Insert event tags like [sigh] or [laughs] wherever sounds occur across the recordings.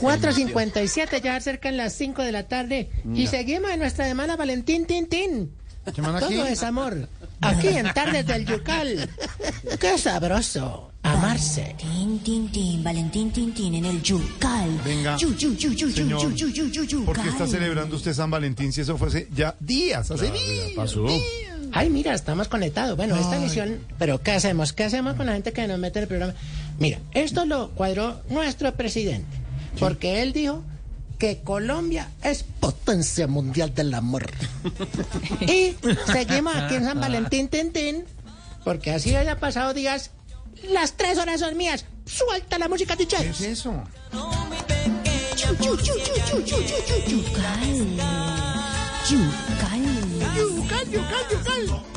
seguimos con la programación virtual. 4.57, ya cerca en las 5 de la tarde. Y seguimos en nuestra semana Valentín Tintín. Todo es amor. Aquí en Tardes del Yucal. Qué sabroso. Amarse. Tin, tin, tin, Valentín Tintín en el Yucal. Venga, Yu, yu, yu, yu, yu, señor, yu, yu, yu, yu, yu, ¿Por qué está celebrando usted San Valentín si eso fue hace ya días? Hace días. Pasó. Ay, mira, estamos conectados. Bueno, esta emisión, pero ¿qué hacemos? ¿Qué hacemos con la gente que nos mete en el programa? Mira, esto lo cuadró nuestro presidente, porque él dijo que Colombia es potencia mundial del amor. y seguimos aquí en San Valentín, Tintín, porque así haya pasado días, las tres horas son mías. Suelta la música, DJ. ¿Qué es eso? Yucal. Yucal. Yucal, yucal, yucal.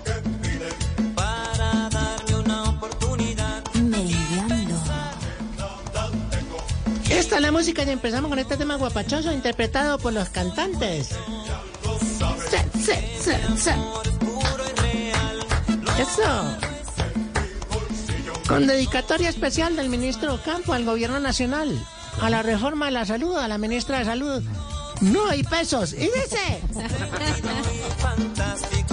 La música y empezamos con este tema guapachoso interpretado por los cantantes. Eso. Con dedicatoria especial del ministro Campo al gobierno nacional, a la reforma de la salud, a la ministra de salud. No hay pesos. Y dice. [laughs]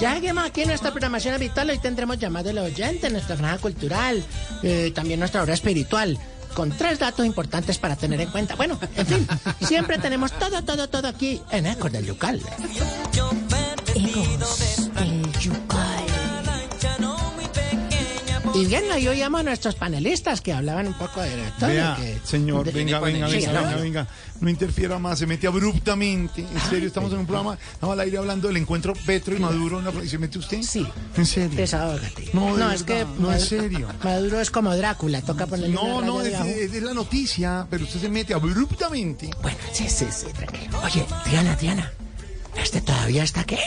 ya lleguemos aquí nuestra programación habitual. Hoy tendremos llamado de los oyentes, nuestra franja cultural, eh, también nuestra hora espiritual, con tres datos importantes para tener en cuenta. Bueno, en fin, siempre tenemos todo, todo, todo aquí en Ecos del Yucal. Ecos Y bien, ahí oíamos a nuestros panelistas que hablaban un poco de. Vea, que- señor, de- venga, venga, venga, ¿no? venga, venga. No interfiera más, se mete abruptamente. En serio, estamos en un programa, estamos al aire hablando del encuentro Petro y Maduro. ¿no? ¿Y se mete usted? Sí. ¿En serio? Desahógate. No, de es que no, en Mad- serio. Maduro es como Drácula, toca ponerle No, no, es, es- es la noticia, pero usted se mete abruptamente. Bueno, sí, sí, sí, tranquilo. Oye, Diana, Diana, ¿este todavía está qué?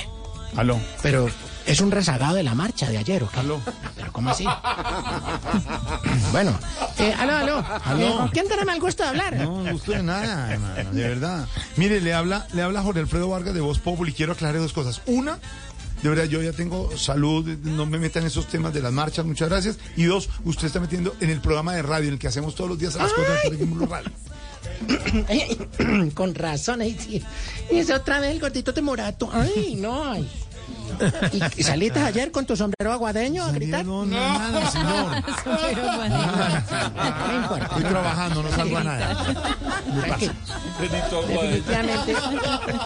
Aló. Pero es un rezagado de la marcha de ayer, ¿o qué? Aló. ¿Pero cómo así? [laughs] bueno, eh, aló, aló. Aló. Eh, ¿Con quién tenemos el gusto de hablar? No, no gusto de nada, hermano, de verdad. Mire, le habla, le habla Jorge Alfredo Vargas de Voz Populi y quiero aclarar dos cosas. Una, de verdad, yo ya tengo salud, no me metan en esos temas de las marchas, muchas gracias. Y dos, usted está metiendo en el programa de radio, en el que hacemos todos los días a las cosas de Blue Radio. Con razón, ahí sí. Y ese otra vez el gordito de Morato. Ay, no, ay. ¿Y, y saliste ayer con tu sombrero aguadeño a gritar? No, no, nada, señor. [laughs] No importa. Estoy trabajando, no salgo a nada. Tranquilo. Definitivamente,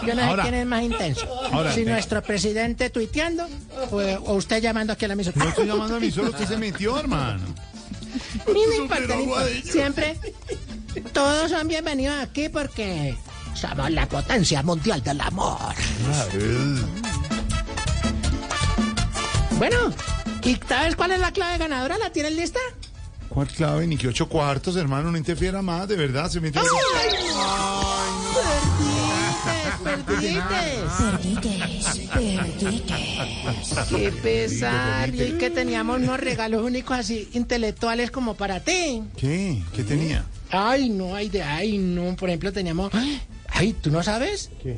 yo no sé Ahora- quién es más intenso. ahora, si eh. nuestro presidente tuiteando o, o usted llamando aquí a la misa. No estoy llamando a mí, solo usted se metió, hermano. Ni me importa, ni importa. Siempre todos son bienvenidos aquí porque somos la potencia mundial del amor. Bueno, ¿y sabes cuál es la clave ganadora? ¿La tienes lista? ¿Cuál clave? Ni que ocho cuartos, hermano, no interfiera más, de verdad, se metió. Perdiste, Perdites, perdites. Qué pesar. Y que teníamos unos regalos únicos así intelectuales como para ti. ¿Qué? ¿Qué tenía? Ay, no, ay, de, ay, no. Por ejemplo, teníamos. Ay, ¿tú no sabes? ¿Qué?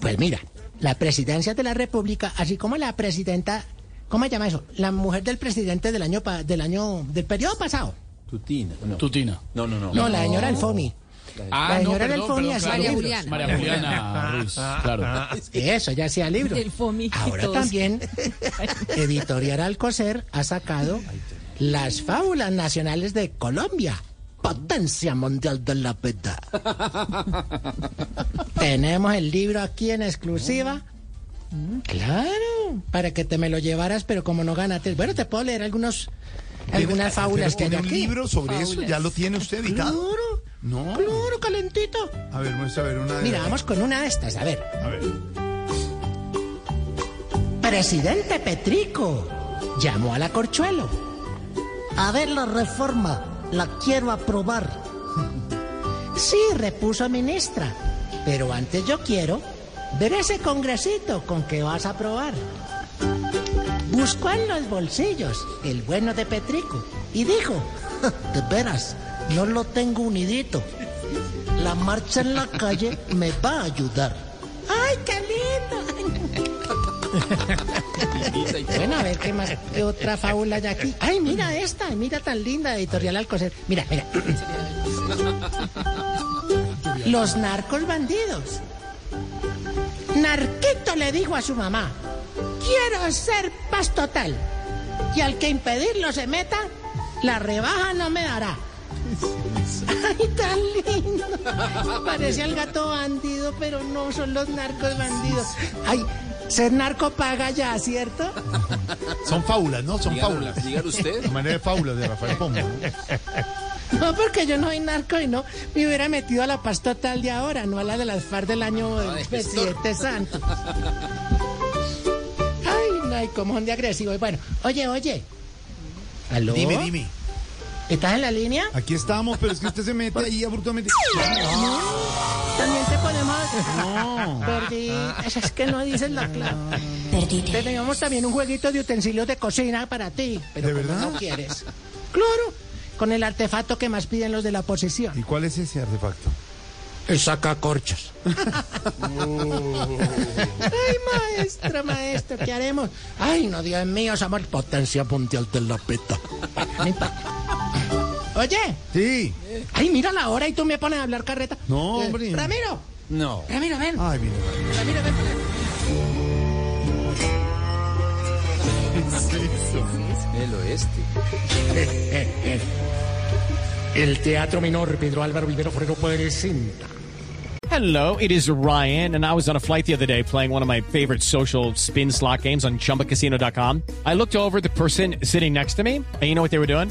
Pues mira, la presidencia de la República, así como la presidenta, ¿cómo se llama eso? La mujer del presidente del año pa- del año del periodo pasado. Tutina. Tutina. No, no, no. No, la señora Alfoni. Ah, La no, señora perdón, Fomi perdón, hacía claro. libros. Juliana. María Juliana Ruiz, claro. [laughs] Eso, ya hacía libros. El FOMI Ahora todos. también Editorial Alcocer ha sacado las fábulas nacionales de Colombia. Potencia mundial de la vida. [laughs] Tenemos el libro aquí en exclusiva. Claro, para que te me lo llevaras, pero como no ganaste. Bueno, te puedo leer algunos algunas fábulas que ¿Pero hay tiene un aquí. libro sobre eso? ¿Ya lo tiene usted editado? Claro. No. Claro, calentito. A ver, muestra a ver una de Mira, vamos con una de estas, a ver. A ver. Presidente Petrico llamó a la Corchuelo. A ver la reforma, la quiero aprobar. [laughs] Sí, repuso ministra. Pero antes yo quiero ver ese congresito con que vas a probar. Buscó en los bolsillos el bueno de Petrico y dijo, De veras, no lo tengo unidito. La marcha en la calle me va a ayudar. ¡ay, qué lindo! [laughs] bueno, a ver qué más, qué otra fábula hay aquí. ¡Ay, mira esta! Mira tan linda, editorial Alcocer. Mira, mira. [laughs] Los narcos bandidos. Narquito le dijo a su mamá, quiero ser paz total. Y al que impedirlo se meta, la rebaja no me dará. Ay, tan lindo. Parece el gato bandido, pero no son los narcos bandidos. Ay, ser narco paga ya, ¿cierto? Son fábulas, ¿no? Son fábulas. Dígalo usted. De manera de fábulas de Rafael Pombo. ¿No? [laughs] No, porque yo no soy narco y no me hubiera metido a la paz total de ahora, no a la de las FARC del año del presidente santo. [laughs] Ay, no, y como son de agresivos. Bueno, oye, oye. ¿Aló? Dime, dime. ¿Estás en la línea? Aquí estamos, pero es que usted se mete ahí abruptamente. También te podemos... No. Perdí. Es que no dices la clave. Perdite. Tenemos también un jueguito de utensilios de cocina para ti, pero ¿De verdad? no quieres. Claro, con el artefacto que más piden los de la oposición. ¿Y cuál es ese artefacto? El sacacorchos. [laughs] Ay, maestro, maestro, ¿qué haremos? Ay, no, Dios mío, somos potencia mundial de la peta. Oye, Sí. ay, mira la hora y tú me pones a hablar carreta. No, hombre. Ramiro, No. Ramiro, ven. Ay, mire. Ramiro, ven. El oeste. [laughs] El Teatro Menor Pedro Álvaro Vivero Forero presenta. Hello, it is Ryan, and I was on a flight the other day playing one of my favorite social spin slot games on chumbacasino.com. I looked over the person sitting next to me, and you know what they were doing?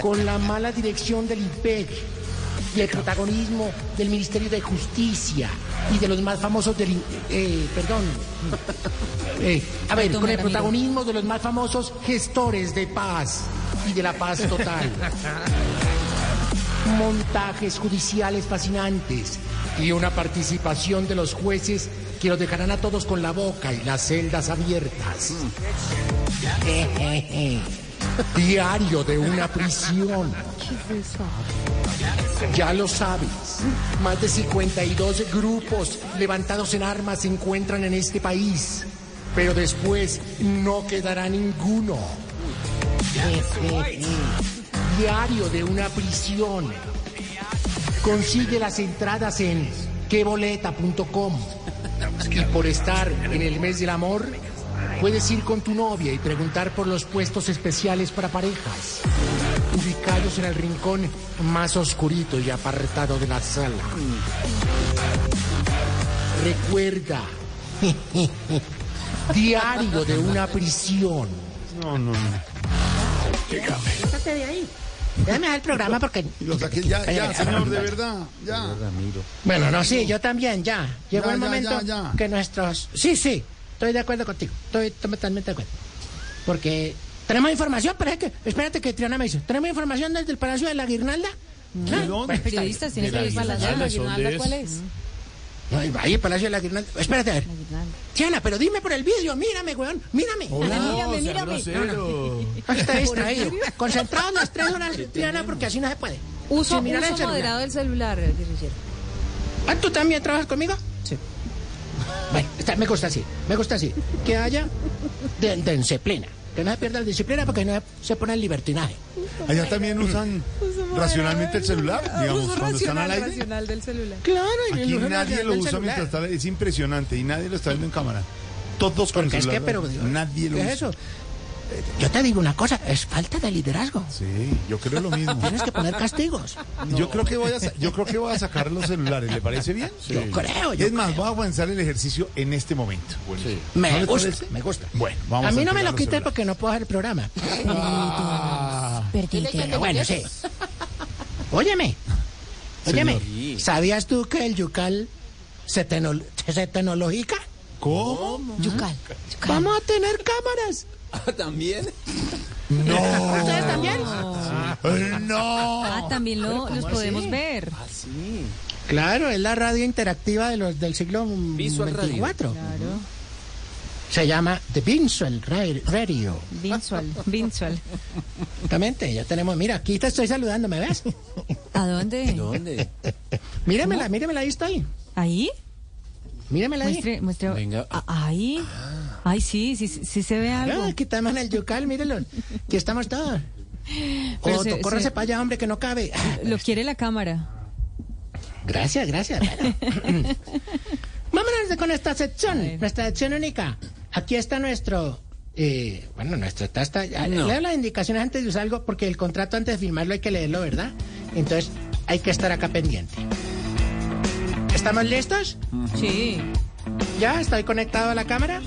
con la mala dirección del IPEC y el protagonismo del Ministerio de Justicia y de los más famosos del... eh, perdón. Eh, a ver, con el protagonismo de los más famosos gestores de paz y de la paz total. [laughs] montajes judiciales fascinantes y una participación de los jueces que los dejarán a todos con la boca y las celdas abiertas. [laughs] Diario de una prisión. Ya lo sabes, más de 52 grupos levantados en armas se encuentran en este país, pero después no quedará ninguno. Diario de una prisión. Consigue las entradas en queboleta.com. Y por estar en el mes del amor, puedes ir con tu novia y preguntar por los puestos especiales para parejas, ubicados en el rincón más oscurito y apartado de la sala. Recuerda, [laughs] diario de una prisión. No, no, no. Quítate de ahí. Déjame dejar el programa porque... Y lo saqué ya, ya, señor, de verdad. Ya. Bueno, no, sí, yo también, ya. Llegó Ya, el ya, momento ya, ya. que nuestros... Sí, sí, estoy de acuerdo contigo. Estoy totalmente de acuerdo. Porque tenemos información, pero es que... Espérate que Triana me dice. ¿Tenemos información desde el Palacio de la Guirnalda? ¿Ah? dónde? Periodistas tienen que ir para la llave. ¿La guirnalda cuál es? No, ahí el Palacio de la Guirnalda. Espérate, a ver. Triana, pero dime por el vídeo. Mírame, weón. Mírame. Mírame, mírame. Está distraído. Concentrado en las tres horas, Triana, porque así no se puede. Uso, uso celular. moderado del celular, guerrillero. Ah, ¿Tú también trabajas conmigo? Bueno, está- me gusta así, me gusta así. Que haya de, de disciplina. Que no se pierda la disciplina porque no se pone el libertinaje. Allá también usan. Racionalmente el celular, digamos, Uso cuando están al aire. racional del celular. Claro, y Aquí nadie lo del usa celular. mientras está, es impresionante y nadie lo está viendo en cámara. Todos con Porque el es que, celular. pero... nadie lo ¿qué usa. es eso? Yo te digo una cosa, es falta de liderazgo. Sí, yo creo lo mismo. Tienes que poner castigos. Yo creo que voy a yo creo que voy a sacar los celulares, ¿le parece bien? Yo creo, yo es más, voy a comenzar el ejercicio en este momento. ¿No Me gusta, parece? me gusta. Bueno, vamos a a mí no me lo los quites celulares. porque no puedo hacer el programa. Perdite. Pero bueno, sí. Óyeme, óyeme, ¿sabías tú que el yucal se, teno- se tecnologica? ¿Cómo? Yucal. Vamos a tener cámaras. ¿También? No. ¿Ustedes también? No. Ah, también lo, los podemos así? ver. Así. Claro, es la radio interactiva de los, del siglo Visual Radio. 24. Claro. Se llama The Visual Ra- Radio. Visual, visual. Exactamente, ya tenemos, mira, aquí te estoy saludando, ¿me ves? ¿A dónde? ¿Dónde? Míremela, míremela, ahí estoy. ¿Ahí? Míremela ahí. Muestre, muestre. Venga. Ah, Ahí. Ay, sí, sí, sí se ve algo. Ah, aquí estamos en el yucal, mírenlo. Aquí estamos [laughs] todos. Se- córrese se- para allá, hombre, que no cabe. Lo quiere la cámara. Gracias, gracias. Bueno. [laughs] Vámonos con esta sección, nuestra sección única. Aquí está nuestro, eh, bueno, nuestro tasta. No. Leo las indicaciones antes de usar algo, porque el contrato antes de firmarlo hay que leerlo, ¿verdad? Entonces hay que estar acá pendiente. ¿Estamos listos? Sí. ¿Ya? ¿Estoy conectado a la cámara?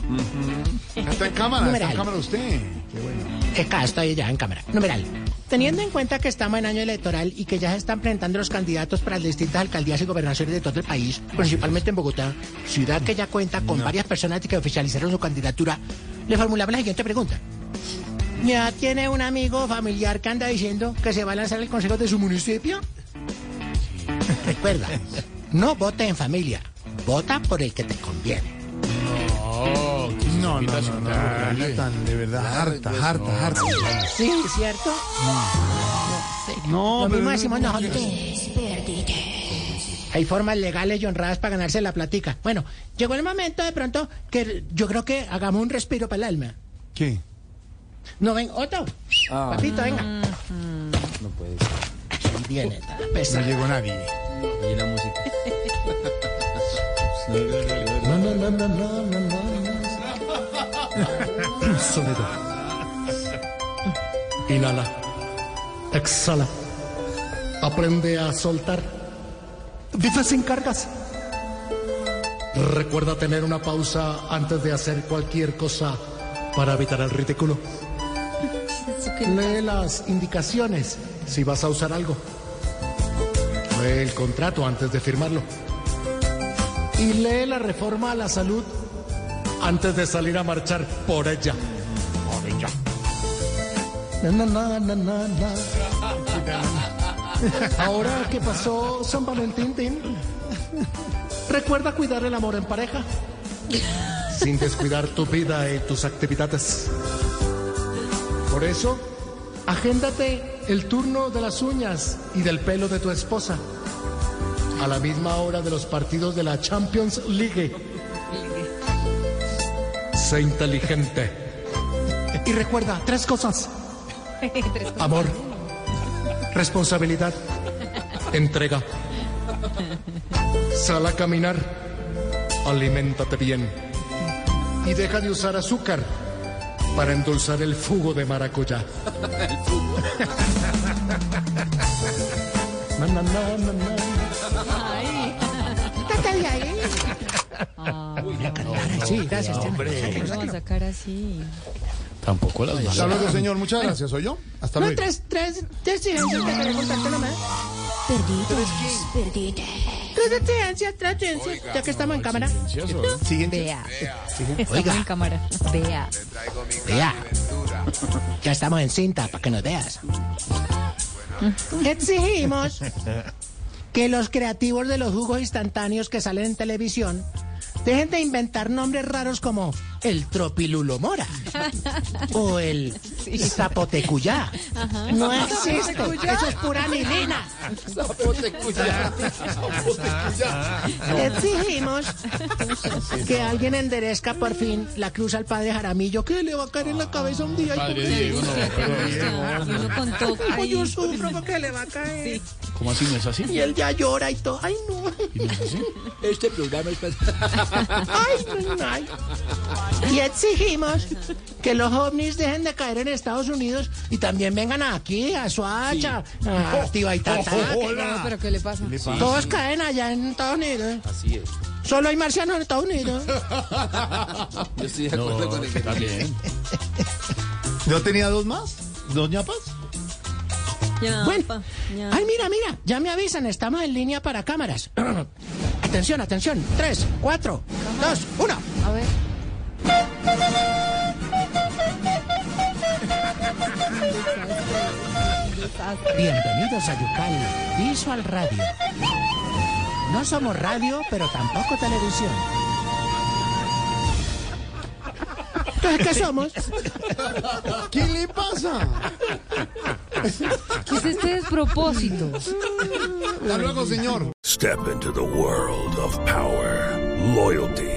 Está en cámara, está en cámara usted. Qué bueno. Acá estoy ya en cámara. Numeral. Teniendo en cuenta que estamos en año electoral y que ya se están presentando los candidatos para las distintas alcaldías y gobernaciones de todo el país, principalmente en Bogotá, ciudad que ya cuenta con varias personas que oficializaron su candidatura, le formulamos la siguiente pregunta. ¿Ya tiene un amigo familiar que anda diciendo que se va a lanzar el consejo de su municipio? Recuerda, [laughs] no vote en familia, vota por el que te conviene. No, no, no, no, no, no, tan de verdad, harta, harta, harta. Sí, ¿cierto? No, Lo pero mismo no- decimos nosotros. Hay formas legales y honradas para ganarse la platica. Bueno, llegó el momento de pronto que yo creo que hagamos un respiro para el alma. ¿Qué? No, ven, Otto. Ah. Papito, venga. No puede ser. Viene, No llegó nadie. Y la música. [laughs] Sonido. [laughs] Inhala. Exhala. Aprende a soltar. Vive sin cargas. Recuerda tener una pausa antes de hacer cualquier cosa para evitar el ridículo. Lee las indicaciones si vas a usar algo. Lee el contrato antes de firmarlo. Y lee la reforma a la salud antes de salir a marchar por ella. Por ella. Na, na, na. Ahora que pasó San Valentín, recuerda cuidar el amor en pareja. Sin descuidar tu vida y tus actividades. Por eso, agéndate el turno de las uñas y del pelo de tu esposa a la misma hora de los partidos de la Champions League. Sé inteligente. Y recuerda tres cosas. [laughs] Amor, responsabilidad, entrega. Sal a caminar, aliméntate bien. Y deja de usar azúcar para endulzar el jugo de maracuyá. Na, [laughs] na, na, na, na. Sácale ahí. Sí, gracias. Sáquelo, No a sacar así. Tampoco las Hasta luego, señor. Muchas gracias. ¿Soy yo? Hasta No, luego. tres, tres, tres exigencias que quería contarte nomás. Perdite. Perdite. Tres exigencias, tres exigencias. Ya que estamos en cámara. Siguiente. Vea. Oiga. en cámara. Vea. Vea. Ya estamos en cinta para que nos veas. Exigimos que los creativos de los jugos instantáneos que salen en televisión dejen de inventar nombres raros como el tropilulomora o el zapotecuyá. No existe, eso es pura anilina. Exigimos que alguien enderezca por fin la cruz al padre Jaramillo, que le va a caer en la cabeza un día. Padre Diego, no, pero Ay, yo sufro porque le va a caer. ¿cómo así? ¿No es así? Y él ya llora y todo. Ay, no. ¿Y no es así? Este programa es [laughs] Ay, no, ay. Y exigimos que los ovnis dejen de caer en Estados Unidos y también vengan aquí, a Suacha, a Tibaitatá. que No, pero ¿qué le pasa? Todos caen allá en Estados Unidos. Así es. Solo hay marcianos en Estados Unidos. [laughs] Yo estoy de acuerdo No, con el está bien. [laughs] ¿No tenía dos más? ¿Dos ñapas? Ya, Bueno. pa, ya. Ay, mira, mira, ya me avisan, estamos en línea para cámaras. [clears throat] atención, atención. Tres, cuatro, dos, uno. A ver. Bienvenidos a Yucal, Visual Radio. No somos radio, pero tampoco televisión. Entonces, ¿qué somos? ¿Qué le pasa? ¿Qué es este despropósito? Hasta luego, señor. Step into the world of power, loyalty,